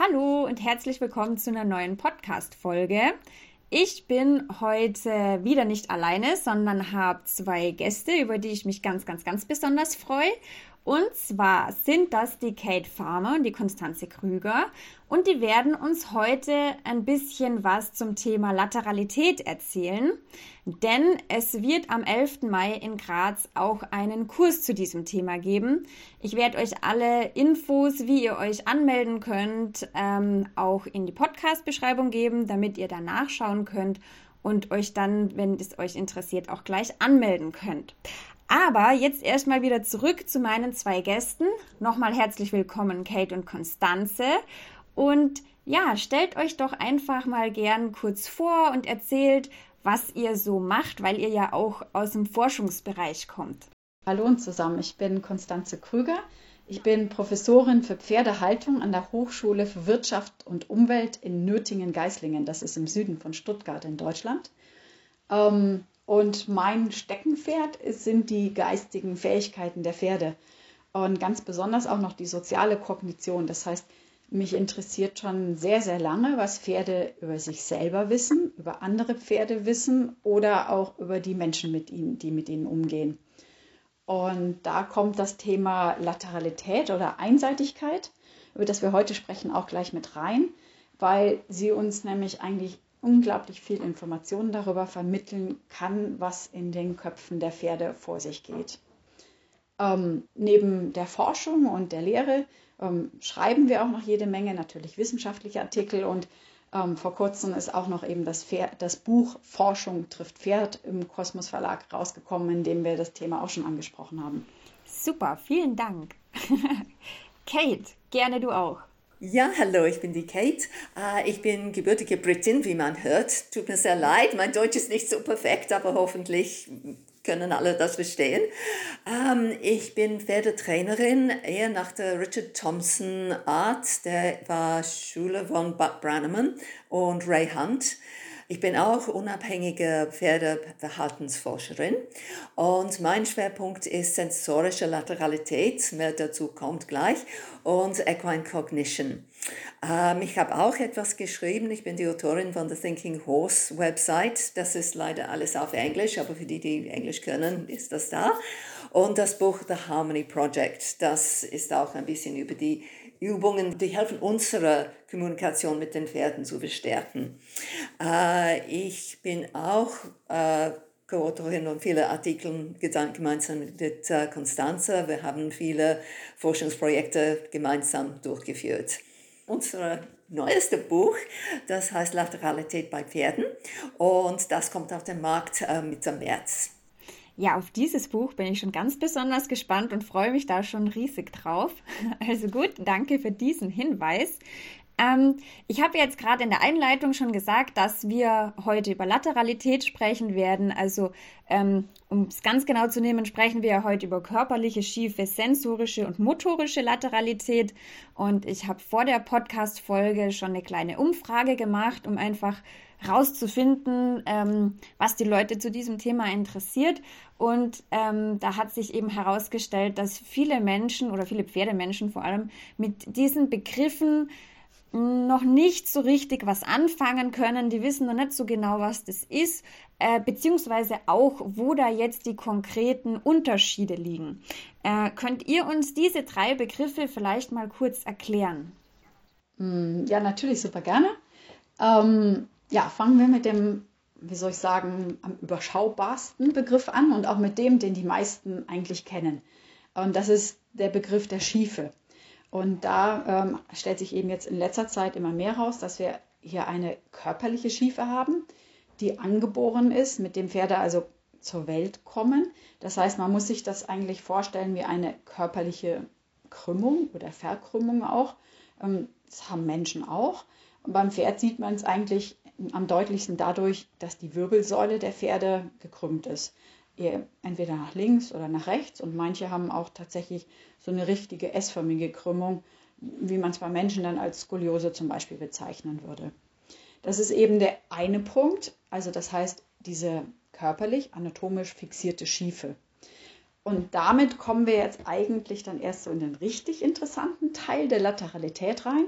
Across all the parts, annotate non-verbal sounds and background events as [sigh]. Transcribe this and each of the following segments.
Hallo und herzlich willkommen zu einer neuen Podcast-Folge. Ich bin heute wieder nicht alleine, sondern habe zwei Gäste, über die ich mich ganz, ganz, ganz besonders freue. Und zwar sind das die Kate Farmer und die Konstanze Krüger. Und die werden uns heute ein bisschen was zum Thema Lateralität erzählen. Denn es wird am 11. Mai in Graz auch einen Kurs zu diesem Thema geben. Ich werde euch alle Infos, wie ihr euch anmelden könnt, ähm, auch in die Podcast-Beschreibung geben, damit ihr da nachschauen könnt und euch dann, wenn es euch interessiert, auch gleich anmelden könnt. Aber jetzt erstmal wieder zurück zu meinen zwei Gästen. Nochmal herzlich willkommen, Kate und Konstanze. Und ja, stellt euch doch einfach mal gern kurz vor und erzählt, was ihr so macht, weil ihr ja auch aus dem Forschungsbereich kommt. Hallo und zusammen, ich bin Konstanze Krüger. Ich bin Professorin für Pferdehaltung an der Hochschule für Wirtschaft und Umwelt in Nürtingen-Geislingen. Das ist im Süden von Stuttgart in Deutschland. Ähm, und mein Steckenpferd sind die geistigen Fähigkeiten der Pferde und ganz besonders auch noch die soziale Kognition. Das heißt, mich interessiert schon sehr, sehr lange, was Pferde über sich selber wissen, über andere Pferde wissen oder auch über die Menschen, mit ihnen, die mit ihnen umgehen. Und da kommt das Thema Lateralität oder Einseitigkeit, über das wir heute sprechen, auch gleich mit rein, weil sie uns nämlich eigentlich unglaublich viel Informationen darüber vermitteln kann, was in den Köpfen der Pferde vor sich geht. Ähm, neben der Forschung und der Lehre ähm, schreiben wir auch noch jede Menge natürlich wissenschaftliche Artikel und ähm, vor kurzem ist auch noch eben das, Pferd, das, Buch Forschung trifft Pferd im Kosmos Verlag rausgekommen, in dem wir das Thema auch schon angesprochen haben. Super, vielen Dank. [laughs] Kate, gerne du auch. Ja, hallo, ich bin die Kate. Äh, ich bin gebürtige Britin, wie man hört. Tut mir sehr leid, mein Deutsch ist nicht so perfekt, aber hoffentlich können alle das verstehen. Ähm, ich bin Pferdetrainerin, eher nach der Richard Thompson Art. Der war Schüler von Buck Brannaman und Ray Hunt. Ich bin auch unabhängige Pferdeverhaltensforscherin und mein Schwerpunkt ist sensorische Lateralität, mehr dazu kommt gleich, und Equine Cognition. Ähm, ich habe auch etwas geschrieben. Ich bin die Autorin von der Thinking Horse Website. Das ist leider alles auf Englisch, aber für die, die Englisch können, ist das da. Und das Buch The Harmony Project, das ist auch ein bisschen über die Übungen, die helfen, unsere Kommunikation mit den Pferden zu verstärken. Äh, ich bin auch äh, Co-Autorin und viele Artikel gemeinsam mit äh, Constanze. Wir haben viele Forschungsprojekte gemeinsam durchgeführt. Unser neueste Buch, das heißt Lateralität bei Pferden und das kommt auf den Markt Mitte März. Ja, auf dieses Buch bin ich schon ganz besonders gespannt und freue mich da schon riesig drauf. [laughs] Also gut, danke für diesen Hinweis. Ähm, ich habe jetzt gerade in der Einleitung schon gesagt, dass wir heute über Lateralität sprechen werden. Also ähm, um es ganz genau zu nehmen, sprechen wir heute über körperliche, schiefe, sensorische und motorische Lateralität. Und ich habe vor der Podcast-Folge schon eine kleine Umfrage gemacht, um einfach rauszufinden, ähm, was die Leute zu diesem Thema interessiert. Und ähm, da hat sich eben herausgestellt, dass viele Menschen oder viele Pferdemenschen vor allem mit diesen Begriffen noch nicht so richtig was anfangen können. Die wissen noch nicht so genau, was das ist, äh, beziehungsweise auch, wo da jetzt die konkreten Unterschiede liegen. Äh, könnt ihr uns diese drei Begriffe vielleicht mal kurz erklären? Hm, ja, natürlich super gerne. Ähm, ja, fangen wir mit dem, wie soll ich sagen, am überschaubarsten Begriff an und auch mit dem, den die meisten eigentlich kennen. Und das ist der Begriff der Schiefe. Und da ähm, stellt sich eben jetzt in letzter Zeit immer mehr raus, dass wir hier eine körperliche Schiefe haben, die angeboren ist, mit dem Pferde also zur Welt kommen. Das heißt, man muss sich das eigentlich vorstellen wie eine körperliche Krümmung oder Verkrümmung auch. Ähm, das haben Menschen auch. Und beim Pferd sieht man es eigentlich am deutlichsten dadurch, dass die Wirbelsäule der Pferde gekrümmt ist. Entweder nach links oder nach rechts und manche haben auch tatsächlich so eine richtige S-förmige Krümmung, wie man es bei Menschen dann als Skoliose zum Beispiel bezeichnen würde. Das ist eben der eine Punkt, also das heißt diese körperlich, anatomisch fixierte Schiefe. Und damit kommen wir jetzt eigentlich dann erst so in den richtig interessanten Teil der Lateralität rein.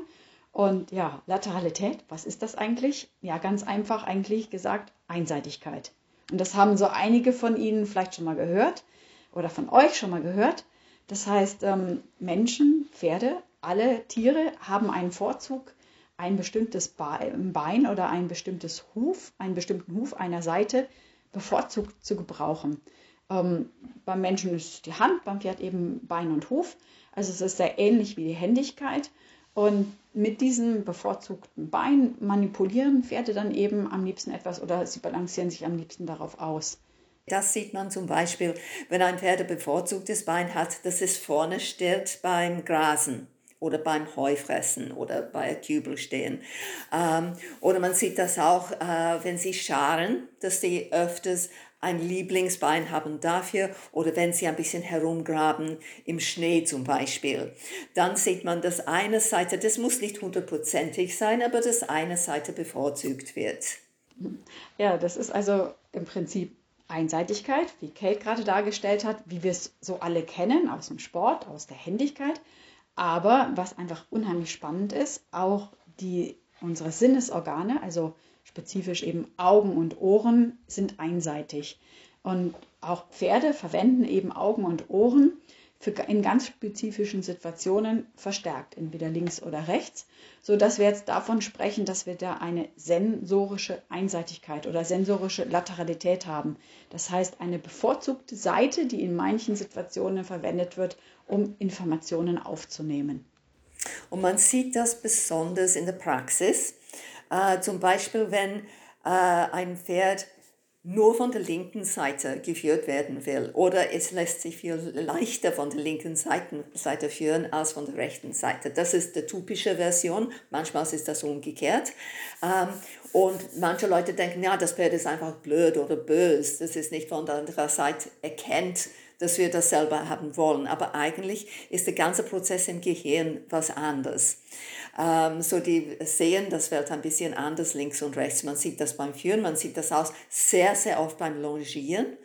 Und ja, Lateralität, was ist das eigentlich? Ja, ganz einfach eigentlich gesagt, Einseitigkeit. Und das haben so einige von Ihnen vielleicht schon mal gehört oder von euch schon mal gehört. Das heißt, ähm, Menschen, Pferde, alle Tiere haben einen Vorzug, ein bestimmtes Bein oder ein bestimmtes Huf, einen bestimmten Huf einer Seite bevorzugt zu gebrauchen. Ähm, beim Menschen ist die Hand, beim Pferd eben Bein und Huf. Also es ist sehr ähnlich wie die Händigkeit. Und mit diesem bevorzugten Bein manipulieren Pferde dann eben am liebsten etwas oder sie balancieren sich am liebsten darauf aus. Das sieht man zum Beispiel, wenn ein Pferd ein bevorzugtes Bein hat, dass es vorne steht beim Grasen oder beim Heufressen oder bei Kübel stehen. Ähm, oder man sieht das auch, äh, wenn sie scharen, dass sie öfters ein Lieblingsbein haben dafür oder wenn sie ein bisschen herumgraben im Schnee zum Beispiel, dann sieht man, dass eine Seite, das muss nicht hundertprozentig sein, aber dass eine Seite bevorzugt wird. Ja, das ist also im Prinzip Einseitigkeit, wie Kate gerade dargestellt hat, wie wir es so alle kennen aus dem Sport, aus der Händigkeit. Aber was einfach unheimlich spannend ist, auch die, unsere Sinnesorgane, also spezifisch eben Augen und Ohren, sind einseitig. Und auch Pferde verwenden eben Augen und Ohren für in ganz spezifischen Situationen verstärkt, entweder links oder rechts, so dass wir jetzt davon sprechen, dass wir da eine sensorische Einseitigkeit oder sensorische Lateralität haben. Das heißt, eine bevorzugte Seite, die in manchen Situationen verwendet wird, um Informationen aufzunehmen. Und man sieht das besonders in der Praxis. Äh, zum Beispiel, wenn äh, ein Pferd nur von der linken Seite geführt werden will oder es lässt sich viel leichter von der linken Seite, führen als von der rechten Seite. Das ist die typische Version. Manchmal ist das umgekehrt. Ähm, und manche Leute denken, ja, das Pferd ist einfach blöd oder böse. Das ist nicht von der anderen Seite erkennt, dass wir das selber haben wollen. Aber eigentlich ist der ganze Prozess im Gehirn was anderes. Ähm, so die sehen das Welt ein bisschen anders links und rechts. Man sieht das beim Führen, man sieht das auch sehr, sehr oft beim Longieren.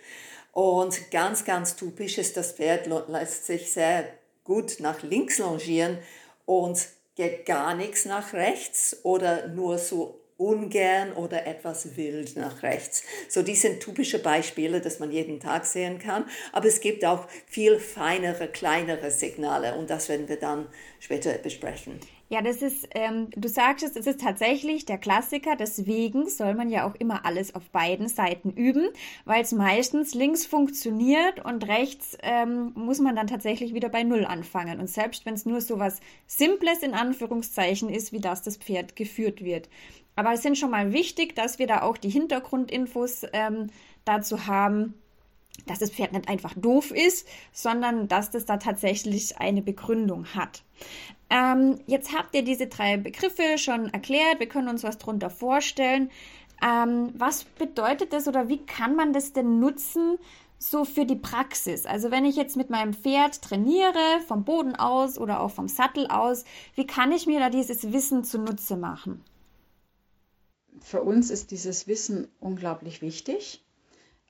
Und ganz, ganz typisch ist, das Pferd lässt sich sehr gut nach links longieren und geht gar nichts nach rechts oder nur so ungern oder etwas wild nach rechts. So, die sind typische Beispiele, dass man jeden Tag sehen kann. Aber es gibt auch viel feinere, kleinere Signale und das werden wir dann später besprechen. Ja, das ist, ähm, du sagst es, es ist tatsächlich der Klassiker, deswegen soll man ja auch immer alles auf beiden Seiten üben, weil es meistens links funktioniert und rechts ähm, muss man dann tatsächlich wieder bei Null anfangen. Und selbst wenn es nur so was Simples in Anführungszeichen ist, wie das das Pferd geführt wird. Aber es sind schon mal wichtig, dass wir da auch die Hintergrundinfos ähm, dazu haben, dass das Pferd nicht einfach doof ist, sondern dass das da tatsächlich eine Begründung hat. Ähm, jetzt habt ihr diese drei Begriffe schon erklärt. Wir können uns was darunter vorstellen. Ähm, was bedeutet das oder wie kann man das denn nutzen, so für die Praxis? Also wenn ich jetzt mit meinem Pferd trainiere, vom Boden aus oder auch vom Sattel aus, wie kann ich mir da dieses Wissen zunutze machen? für uns ist dieses Wissen unglaublich wichtig,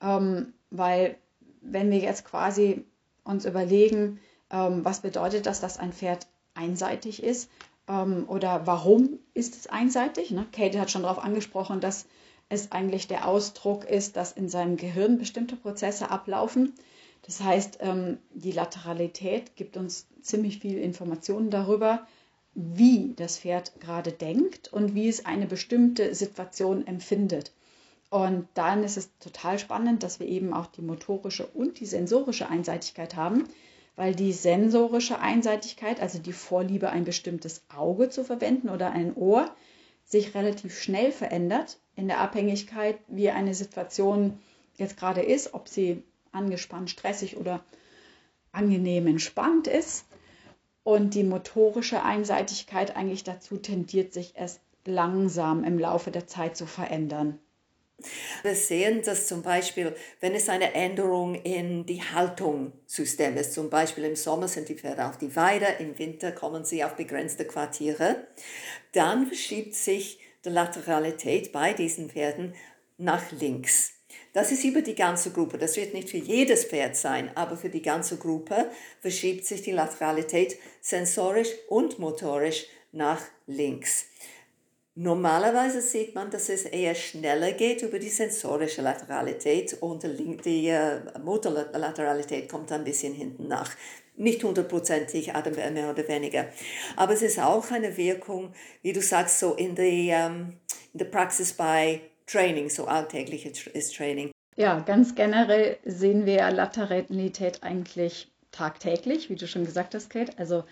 ähm, weil wenn wir jetzt quasi uns überlegen, ähm, was bedeutet das, dass ein Pferd einseitig ist ähm, oder warum ist es einseitig? Ne? Kate hat schon darauf angesprochen, dass es eigentlich der Ausdruck ist, dass in seinem Gehirn bestimmte Prozesse ablaufen. Das heißt, ähm, die Lateralität gibt uns ziemlich viel Informationen darüber, wie das Pferd gerade denkt und wie es eine bestimmte Situation empfindet. Und dann ist es total spannend, dass wir eben auch die motorische und die sensorische Einseitigkeit haben, weil die sensorische Einseitigkeit, also die Vorliebe, ein bestimmtes Auge zu verwenden oder ein Ohr, sich relativ schnell verändert in der Abhängigkeit, wie eine Situation jetzt gerade ist, ob sie angespannt, stressig oder angenehm entspannt ist und die motorische Einseitigkeit eigentlich dazu tendiert, sich erst langsam im Laufe der Zeit zu verändern. Wir sehen das zum Beispiel, wenn es eine Änderung in die Haltungssystem ist. Zum Beispiel im Sommer sind die Pferde auf die Weide, im Winter kommen sie auf begrenzte Quartiere. Dann verschiebt sich die Lateralität bei diesen Pferden nach links. Das ist über die ganze Gruppe. Das wird nicht für jedes Pferd sein, aber für die ganze Gruppe verschiebt sich die Lateralität sensorisch und motorisch nach links. Normalerweise sieht man, dass es eher schneller geht über die sensorische Lateralität und die äh, Motorlateralität kommt ein bisschen hinten nach. Nicht hundertprozentig, mehr oder weniger. Aber es ist auch eine Wirkung, wie du sagst, so in, die, um, in der Praxis bei Training, so alltägliches Training. Ja, ganz generell sehen wir Lateralität eigentlich tagtäglich, wie du schon gesagt hast, Kate. Also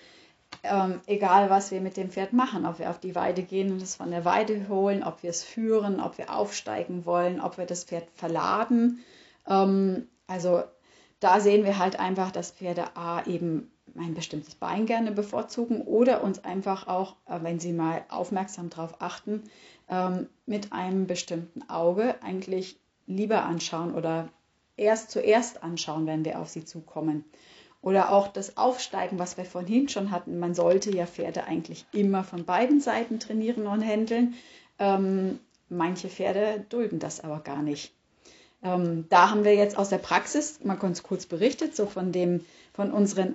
ähm, egal, was wir mit dem Pferd machen, ob wir auf die Weide gehen und es von der Weide holen, ob wir es führen, ob wir aufsteigen wollen, ob wir das Pferd verladen. Ähm, also da sehen wir halt einfach, dass Pferde A eben ein bestimmtes Bein gerne bevorzugen oder uns einfach auch, äh, wenn sie mal aufmerksam darauf achten, ähm, mit einem bestimmten Auge eigentlich lieber anschauen oder erst zuerst anschauen, wenn wir auf sie zukommen. Oder auch das Aufsteigen, was wir vorhin schon hatten. Man sollte ja Pferde eigentlich immer von beiden Seiten trainieren und händeln. Ähm, manche Pferde dulden das aber gar nicht. Ähm, da haben wir jetzt aus der Praxis mal ganz kurz berichtet, so von dem, von unseren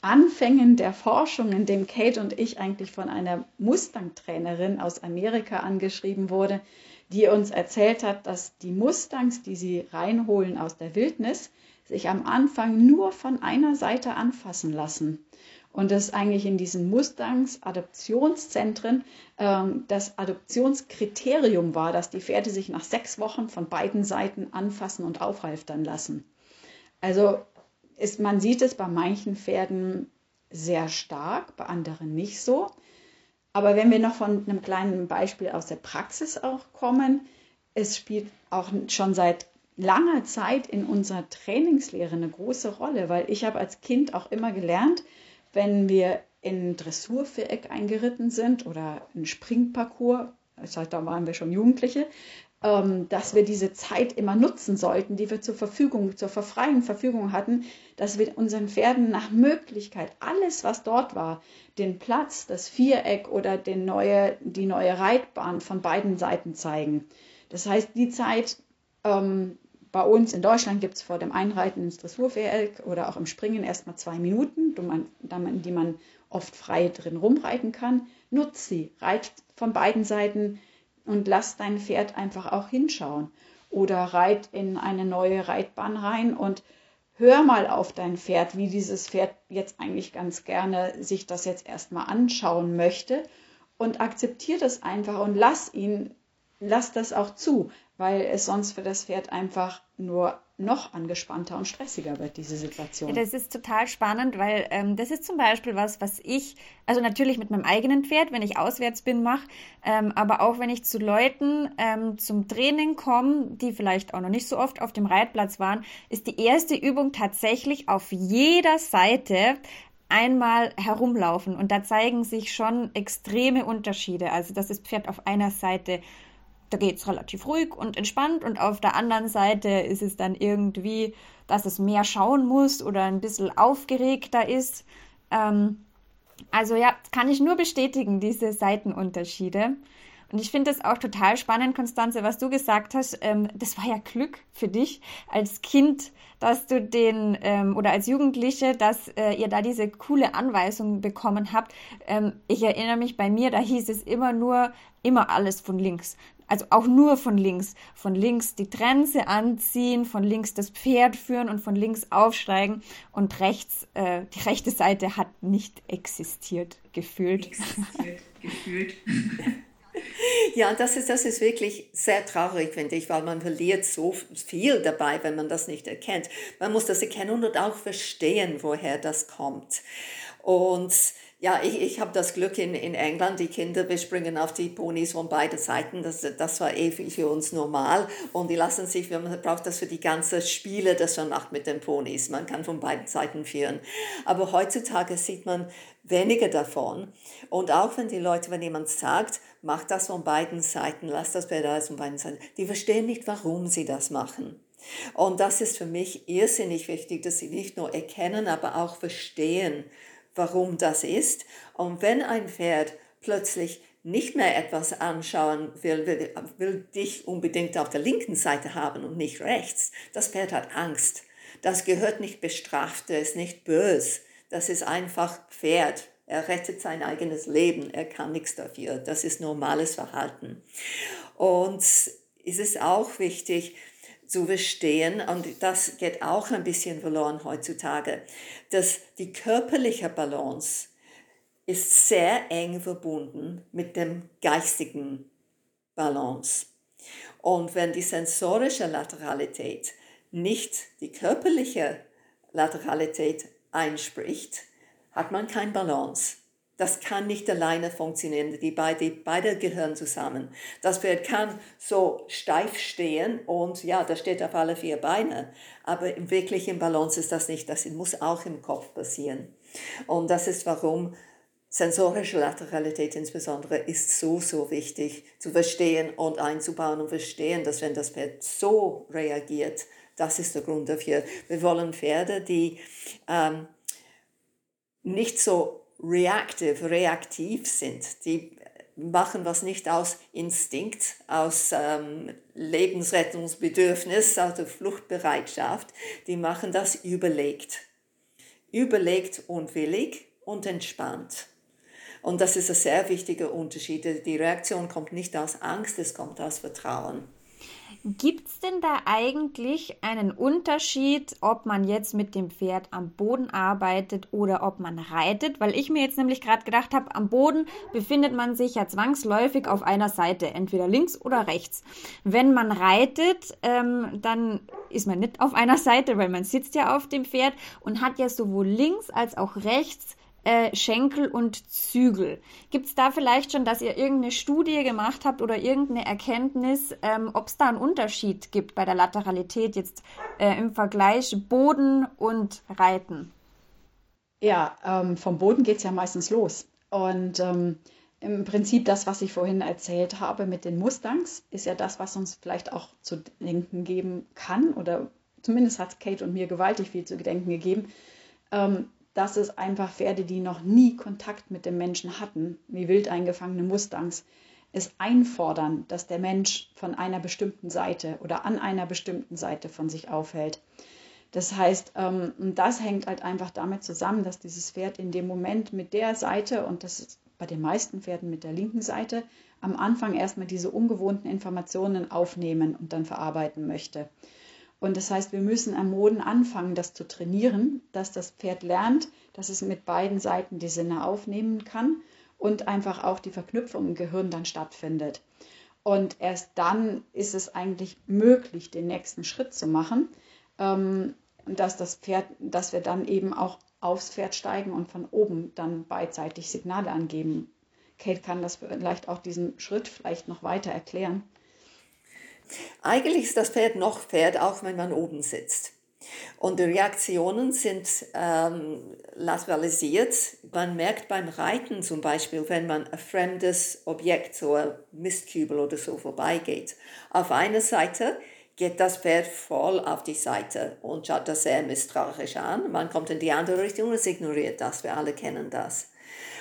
Anfängen der Forschung, in dem Kate und ich eigentlich von einer Mustang-Trainerin aus Amerika angeschrieben wurde, die uns erzählt hat, dass die Mustangs, die sie reinholen aus der Wildnis, sich am Anfang nur von einer Seite anfassen lassen. Und das eigentlich in diesen Mustangs Adoptionszentren ähm, das Adoptionskriterium war, dass die Pferde sich nach sechs Wochen von beiden Seiten anfassen und aufhalftern lassen. Also ist, man sieht es bei manchen Pferden sehr stark, bei anderen nicht so. Aber wenn wir noch von einem kleinen Beispiel aus der Praxis auch kommen, es spielt auch schon seit langer Zeit in unserer Trainingslehre eine große Rolle, weil ich habe als Kind auch immer gelernt, wenn wir in Dressurviereck eingeritten sind oder in Springparcours, das heißt, da waren wir schon Jugendliche, ähm, dass wir diese Zeit immer nutzen sollten, die wir zur Verfügung, zur freien Verfügung hatten, dass wir unseren Pferden nach Möglichkeit alles, was dort war, den Platz, das Viereck oder den neue, die neue Reitbahn von beiden Seiten zeigen. Das heißt, die Zeit ähm, bei uns in Deutschland gibt es vor dem Einreiten ins Dressurviereck oder auch im Springen erstmal zwei Minuten, die man oft frei drin rumreiten kann. Nutz sie, reit von beiden Seiten und lass dein Pferd einfach auch hinschauen. Oder reit in eine neue Reitbahn rein und hör mal auf dein Pferd, wie dieses Pferd jetzt eigentlich ganz gerne sich das jetzt erstmal anschauen möchte und akzeptier das einfach und lass ihn, lass das auch zu weil es sonst für das Pferd einfach nur noch angespannter und stressiger wird, diese Situation. Ja, das ist total spannend, weil ähm, das ist zum Beispiel was, was ich, also natürlich mit meinem eigenen Pferd, wenn ich auswärts bin, mache, ähm, aber auch wenn ich zu Leuten ähm, zum Training komme, die vielleicht auch noch nicht so oft auf dem Reitplatz waren, ist die erste Übung tatsächlich auf jeder Seite einmal herumlaufen und da zeigen sich schon extreme Unterschiede. Also dass das Pferd auf einer Seite da geht es relativ ruhig und entspannt und auf der anderen Seite ist es dann irgendwie, dass es mehr schauen muss oder ein bisschen aufgeregter ist. Ähm, also ja, kann ich nur bestätigen, diese Seitenunterschiede. Und ich finde es auch total spannend, Konstanze, was du gesagt hast. Ähm, das war ja Glück für dich als Kind, dass du den ähm, oder als Jugendliche, dass äh, ihr da diese coole Anweisung bekommen habt. Ähm, ich erinnere mich bei mir, da hieß es immer nur, immer alles von links. Also auch nur von links. Von links die Trense anziehen, von links das Pferd führen und von links aufsteigen. Und rechts, äh, die rechte Seite hat nicht existiert, gefühlt. Existiert, gefühlt. [laughs] Ja, das ist, das ist wirklich sehr traurig, finde ich, weil man verliert so viel dabei, wenn man das nicht erkennt. Man muss das erkennen und auch verstehen, woher das kommt. Und ja, ich, ich habe das Glück in, in England, die Kinder, wir springen auf die Ponys von beiden Seiten. Das, das war eh für uns normal. Und die lassen sich, man braucht das für die ganzen Spiele, das man macht mit den Ponys. Man kann von beiden Seiten führen. Aber heutzutage sieht man weniger davon. Und auch wenn die Leute, wenn jemand sagt, mach das von beiden Seiten, lass das Pedal von beiden Seiten, die verstehen nicht, warum sie das machen. Und das ist für mich irrsinnig wichtig, dass sie nicht nur erkennen, aber auch verstehen, warum das ist. Und wenn ein Pferd plötzlich nicht mehr etwas anschauen will, will, will dich unbedingt auf der linken Seite haben und nicht rechts, das Pferd hat Angst. Das gehört nicht bestraft, das ist nicht böse. Das ist einfach Pferd. Er rettet sein eigenes Leben. Er kann nichts dafür. Das ist normales Verhalten. Und es ist auch wichtig zu verstehen, und das geht auch ein bisschen verloren heutzutage, dass die körperliche Balance ist sehr eng verbunden mit dem geistigen Balance. Und wenn die sensorische Lateralität nicht die körperliche Lateralität einspricht, hat man kein Balance. Das kann nicht alleine funktionieren. Die beide, beide gehören zusammen. Das Pferd kann so steif stehen und ja, das steht auf alle vier Beine. Aber wirklich im Balance ist das nicht. Das muss auch im Kopf passieren. Und das ist warum sensorische Lateralität insbesondere ist so, so wichtig zu verstehen und einzubauen und verstehen, dass wenn das Pferd so reagiert, das ist der Grund dafür. Wir wollen Pferde, die ähm, nicht so reactive, reaktiv sind. Die machen was nicht aus Instinkt, aus ähm, Lebensrettungsbedürfnis, aus der Fluchtbereitschaft. Die machen das überlegt. Überlegt und willig und entspannt. Und das ist ein sehr wichtiger Unterschied. Die Reaktion kommt nicht aus Angst, es kommt aus Vertrauen. Gibt es denn da eigentlich einen Unterschied, ob man jetzt mit dem Pferd am Boden arbeitet oder ob man reitet? Weil ich mir jetzt nämlich gerade gedacht habe, am Boden befindet man sich ja zwangsläufig auf einer Seite, entweder links oder rechts. Wenn man reitet, ähm, dann ist man nicht auf einer Seite, weil man sitzt ja auf dem Pferd und hat ja sowohl links als auch rechts äh, Schenkel und Zügel. Gibt es da vielleicht schon, dass ihr irgendeine Studie gemacht habt oder irgendeine Erkenntnis, ähm, ob es da einen Unterschied gibt bei der Lateralität jetzt äh, im Vergleich Boden und Reiten? Ja, ähm, vom Boden geht es ja meistens los. Und ähm, im Prinzip das, was ich vorhin erzählt habe mit den Mustangs, ist ja das, was uns vielleicht auch zu denken geben kann. Oder zumindest hat Kate und mir gewaltig viel zu denken gegeben. Ähm, dass es einfach Pferde, die noch nie Kontakt mit dem Menschen hatten, wie wild eingefangene Mustangs, es einfordern, dass der Mensch von einer bestimmten Seite oder an einer bestimmten Seite von sich aufhält. Das heißt, ähm, das hängt halt einfach damit zusammen, dass dieses Pferd in dem Moment mit der Seite, und das ist bei den meisten Pferden mit der linken Seite, am Anfang erstmal diese ungewohnten Informationen aufnehmen und dann verarbeiten möchte. Und das heißt, wir müssen am Boden anfangen, das zu trainieren, dass das Pferd lernt, dass es mit beiden Seiten die Sinne aufnehmen kann und einfach auch die Verknüpfung im Gehirn dann stattfindet. Und erst dann ist es eigentlich möglich, den nächsten Schritt zu machen, ähm, dass das Pferd, dass wir dann eben auch aufs Pferd steigen und von oben dann beidseitig Signale angeben. Kate kann das vielleicht auch diesen Schritt vielleicht noch weiter erklären. Eigentlich ist das Pferd noch Pferd, auch wenn man oben sitzt. Und die Reaktionen sind ähm, lateralisiert. Man merkt beim Reiten zum Beispiel, wenn man ein fremdes Objekt, so ein Mistkübel oder so vorbeigeht. Auf einer Seite geht das Pferd voll auf die Seite und schaut das sehr misstrauisch an. Man kommt in die andere Richtung und es ignoriert das. Wir alle kennen das.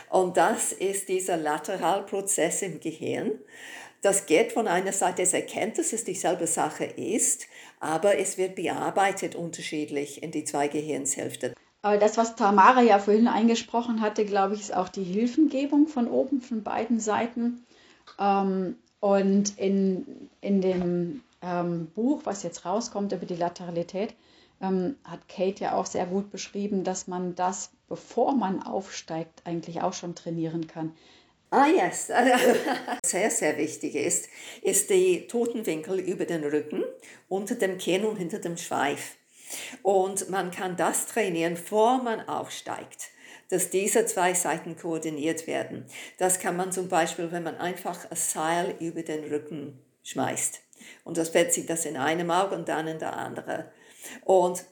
Und das ist dieser Lateralprozess im Gehirn. Das geht von einer Seite, es erkennt, dass es dieselbe Sache ist, aber es wird bearbeitet unterschiedlich in die zwei Gehirnshälften. Aber das, was Tamara ja vorhin eingesprochen hatte, glaube ich, ist auch die Hilfengebung von oben, von beiden Seiten. Ähm, und in, in dem ähm, Buch, was jetzt rauskommt über die Lateralität, ähm, hat Kate ja auch sehr gut beschrieben, dass man das, bevor man aufsteigt, eigentlich auch schon trainieren kann. Ah, yes. [laughs] Sehr, sehr wichtig ist, ist die Totenwinkel über den Rücken, unter dem Kinn und hinter dem Schweif. Und man kann das trainieren, bevor man aufsteigt, dass diese zwei Seiten koordiniert werden. Das kann man zum Beispiel, wenn man einfach ein Seil über den Rücken schmeißt. Und das Pferd sieht das in einem Auge und dann in der anderen. Und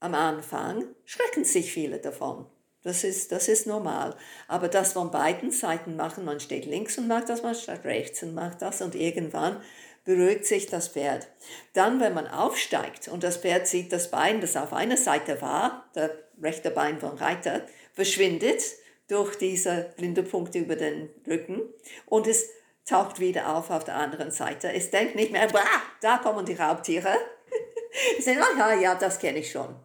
am Anfang schrecken sich viele davon. Das ist, das ist normal. Aber das von beiden Seiten machen, man steht links und macht das, man steht rechts und macht das und irgendwann beruhigt sich das Pferd. Dann, wenn man aufsteigt und das Pferd sieht das Bein, das auf einer Seite war, der rechte Bein vom Reiter, verschwindet durch diese blinde Punkte über den Rücken und es taucht wieder auf auf der anderen Seite. Es denkt nicht mehr, da kommen die Raubtiere. es denkt, ja, ja, das kenne ich schon.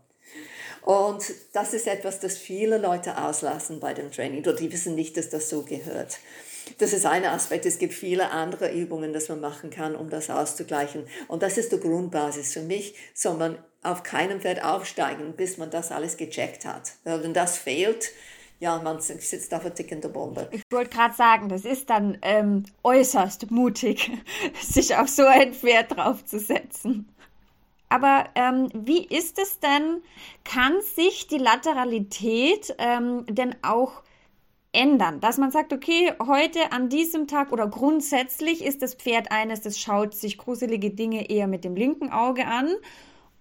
Und das ist etwas, das viele Leute auslassen bei dem Training, die wissen nicht, dass das so gehört. Das ist ein Aspekt. Es gibt viele andere Übungen, die man machen kann, um das auszugleichen. Und das ist die Grundbasis. Für mich soll man auf keinem Pferd aufsteigen, bis man das alles gecheckt hat. Wenn das fehlt, ja, man sitzt auf einer tickenden Bombe. Ich wollte gerade sagen, das ist dann ähm, äußerst mutig, [laughs] sich auf so ein Pferd draufzusetzen. Aber ähm, wie ist es denn, kann sich die Lateralität ähm, denn auch ändern? Dass man sagt, okay, heute an diesem Tag oder grundsätzlich ist das Pferd eines, das schaut sich gruselige Dinge eher mit dem linken Auge an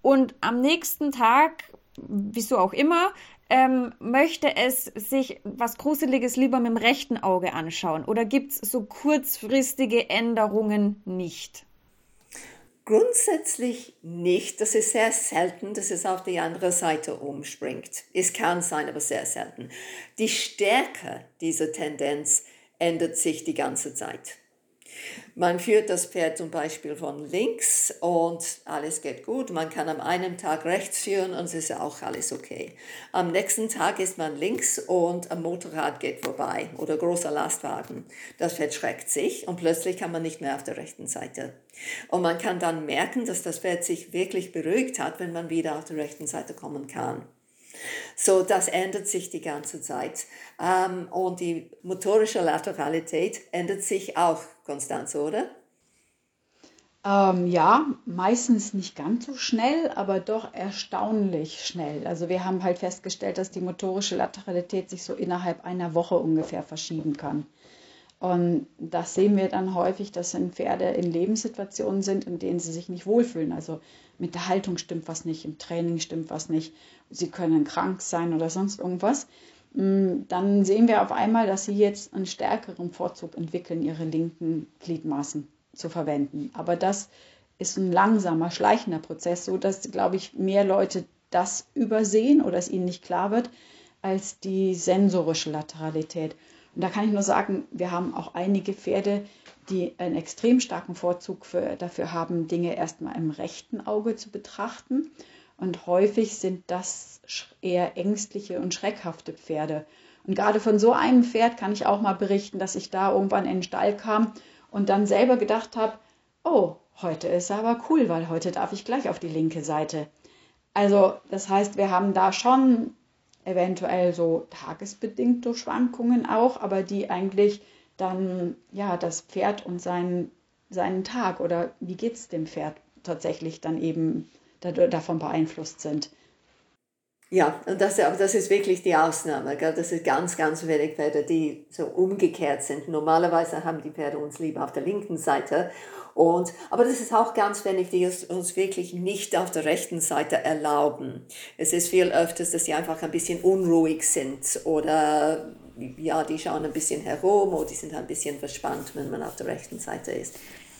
und am nächsten Tag, wieso auch immer, ähm, möchte es sich was Gruseliges lieber mit dem rechten Auge anschauen? Oder gibt es so kurzfristige Änderungen nicht? Grundsätzlich nicht. Das ist sehr selten, dass es auf die andere Seite umspringt. Es kann sein, aber sehr selten. Die Stärke dieser Tendenz ändert sich die ganze Zeit. Man führt das Pferd zum Beispiel von links und alles geht gut. Man kann am einen Tag rechts führen und es ist auch alles okay. Am nächsten Tag ist man links und ein Motorrad geht vorbei oder großer Lastwagen. Das Pferd schreckt sich und plötzlich kann man nicht mehr auf der rechten Seite. Und man kann dann merken, dass das Pferd sich wirklich beruhigt hat, wenn man wieder auf der rechten Seite kommen kann. So, das ändert sich die ganze Zeit. Ähm, und die motorische Lateralität ändert sich auch, Konstanze, oder? Ähm, ja, meistens nicht ganz so schnell, aber doch erstaunlich schnell. Also wir haben halt festgestellt, dass die motorische Lateralität sich so innerhalb einer Woche ungefähr verschieben kann. Und das sehen wir dann häufig, dass wenn Pferde in Lebenssituationen sind, in denen sie sich nicht wohlfühlen. Also mit der Haltung stimmt was nicht, im Training stimmt was nicht, sie können krank sein oder sonst irgendwas. Mm, dann sehen wir auf einmal, dass sie jetzt einen stärkeren Vorzug entwickeln, ihre linken Gliedmaßen zu verwenden. Aber das ist ein langsamer, schleichender Prozess, so dass, glaube ich, mehr Leute das übersehen oder es ihnen nicht klar wird, als die sensorische Lateralität. Und da kann ich nur sagen, wir haben auch einige Pferde, die einen extrem starken Vorzug für, dafür haben, Dinge erstmal im rechten Auge zu betrachten. Und häufig sind das eher ängstliche und schreckhafte Pferde. Und gerade von so einem Pferd kann ich auch mal berichten, dass ich da irgendwann in den Stall kam und dann selber gedacht habe, oh, heute ist aber cool, weil heute darf ich gleich auf die linke Seite. Also das heißt, wir haben da schon eventuell so tagesbedingte Schwankungen auch, aber die eigentlich dann ja das Pferd und seinen, seinen Tag oder wie geht es dem Pferd tatsächlich dann eben davon beeinflusst sind. Ja, und das, aber das ist wirklich die Ausnahme. Gell? Das ist ganz, ganz wenig Pferde, die so umgekehrt sind. Normalerweise haben die Pferde uns lieber auf der linken Seite und, aber das ist auch ganz wenig, die es uns wirklich nicht auf der rechten Seite erlauben. Es ist viel öfters, dass sie einfach ein bisschen unruhig sind oder ja, die schauen ein bisschen herum oder die sind ein bisschen verspannt, wenn man auf der rechten Seite ist.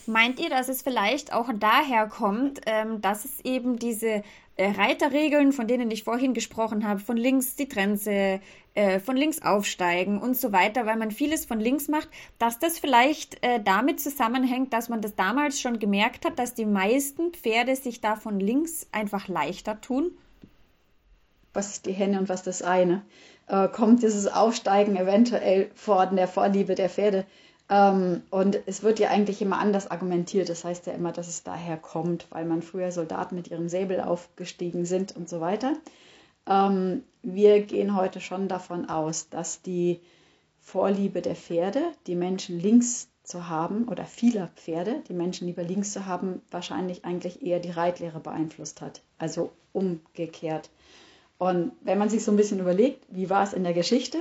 Meint ihr, dass es vielleicht auch daher kommt, ähm, dass es eben diese äh, Reiterregeln, von denen ich vorhin gesprochen habe, von links die Trense, äh, von links aufsteigen und so weiter, weil man vieles von links macht, dass das vielleicht äh, damit zusammenhängt, dass man das damals schon gemerkt hat, dass die meisten Pferde sich da von links einfach leichter tun? Was ist die Henne und was das eine? Äh, kommt dieses Aufsteigen eventuell vor der Vorliebe der Pferde? Ähm, und es wird ja eigentlich immer anders argumentiert. Das heißt ja immer, dass es daher kommt, weil man früher Soldaten mit ihrem Säbel aufgestiegen sind und so weiter. Ähm, wir gehen heute schon davon aus, dass die Vorliebe der Pferde, die Menschen links zu haben oder vieler Pferde, die Menschen lieber links zu haben, wahrscheinlich eigentlich eher die Reitlehre beeinflusst hat. Also umgekehrt. Und wenn man sich so ein bisschen überlegt, wie war es in der Geschichte,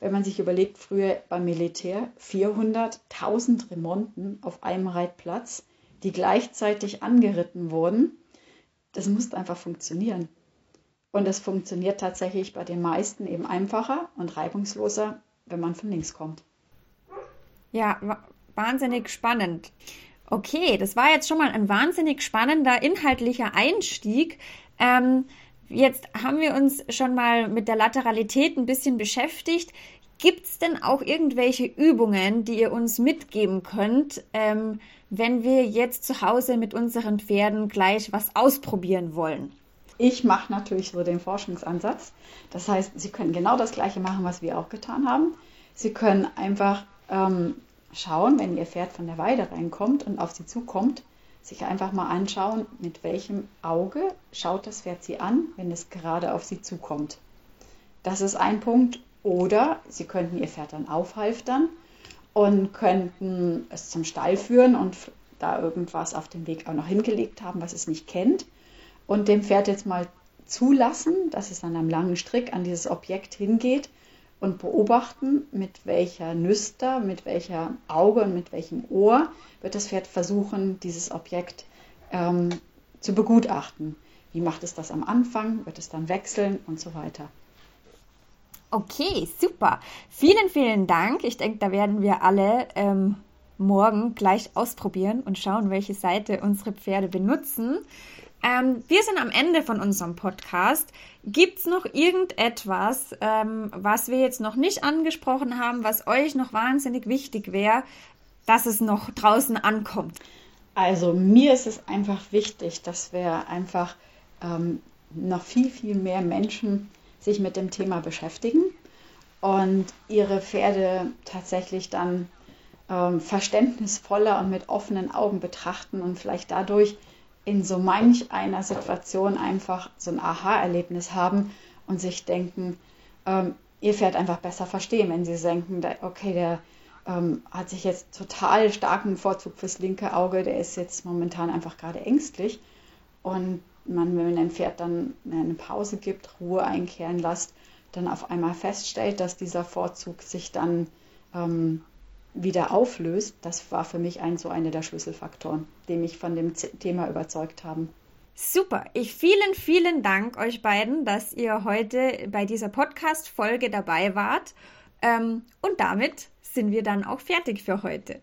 wenn man sich überlegt, früher beim Militär 400.000 Remonten auf einem Reitplatz, die gleichzeitig angeritten wurden, das musste einfach funktionieren. Und es funktioniert tatsächlich bei den meisten eben einfacher und reibungsloser, wenn man von links kommt. Ja, wahnsinnig spannend. Okay, das war jetzt schon mal ein wahnsinnig spannender inhaltlicher Einstieg. Ähm, Jetzt haben wir uns schon mal mit der Lateralität ein bisschen beschäftigt. Gibt es denn auch irgendwelche Übungen, die ihr uns mitgeben könnt, ähm, wenn wir jetzt zu Hause mit unseren Pferden gleich was ausprobieren wollen? Ich mache natürlich so den Forschungsansatz. Das heißt, Sie können genau das Gleiche machen, was wir auch getan haben. Sie können einfach ähm, schauen, wenn Ihr Pferd von der Weide reinkommt und auf Sie zukommt, sich einfach mal anschauen, mit welchem Auge schaut das Pferd Sie an, wenn es gerade auf Sie zukommt. Das ist ein Punkt. Oder Sie könnten Ihr Pferd dann aufhalftern und könnten es zum Stall führen und da irgendwas auf dem Weg auch noch hingelegt haben, was es nicht kennt. Und dem Pferd jetzt mal zulassen, dass es an einem langen Strick an dieses Objekt hingeht und beobachten, mit welcher Nüster, mit welcher Auge und mit welchem Ohr wird das Pferd versuchen, dieses Objekt ähm, zu begutachten. Wie macht es das am Anfang? Wird es dann wechseln und so weiter? Okay, super. Vielen, vielen Dank. Ich denke, da werden wir alle ähm, morgen gleich ausprobieren und schauen, welche Seite unsere Pferde benutzen. Ähm, wir sind am Ende von unserem Podcast. Gibt es noch irgendetwas, ähm, was wir jetzt noch nicht angesprochen haben, was euch noch wahnsinnig wichtig wäre, dass es noch draußen ankommt? Also mir ist es einfach wichtig, dass wir einfach ähm, noch viel, viel mehr Menschen sich mit dem Thema beschäftigen und ihre Pferde tatsächlich dann ähm, verständnisvoller und mit offenen Augen betrachten und vielleicht dadurch in so manch einer Situation einfach so ein Aha-Erlebnis haben und sich denken, ähm, ihr Pferd einfach besser verstehen, wenn sie denken, okay, der ähm, hat sich jetzt total starken Vorzug fürs linke Auge, der ist jetzt momentan einfach gerade ängstlich. Und man, wenn ein Pferd dann eine Pause gibt, Ruhe einkehren lässt, dann auf einmal feststellt, dass dieser Vorzug sich dann ähm, wieder auflöst, das war für mich ein so einer der Schlüsselfaktoren, die mich von dem Thema überzeugt haben. Super. Ich vielen, vielen Dank euch beiden, dass ihr heute bei dieser Podcast-Folge dabei wart. Ähm, und damit sind wir dann auch fertig für heute.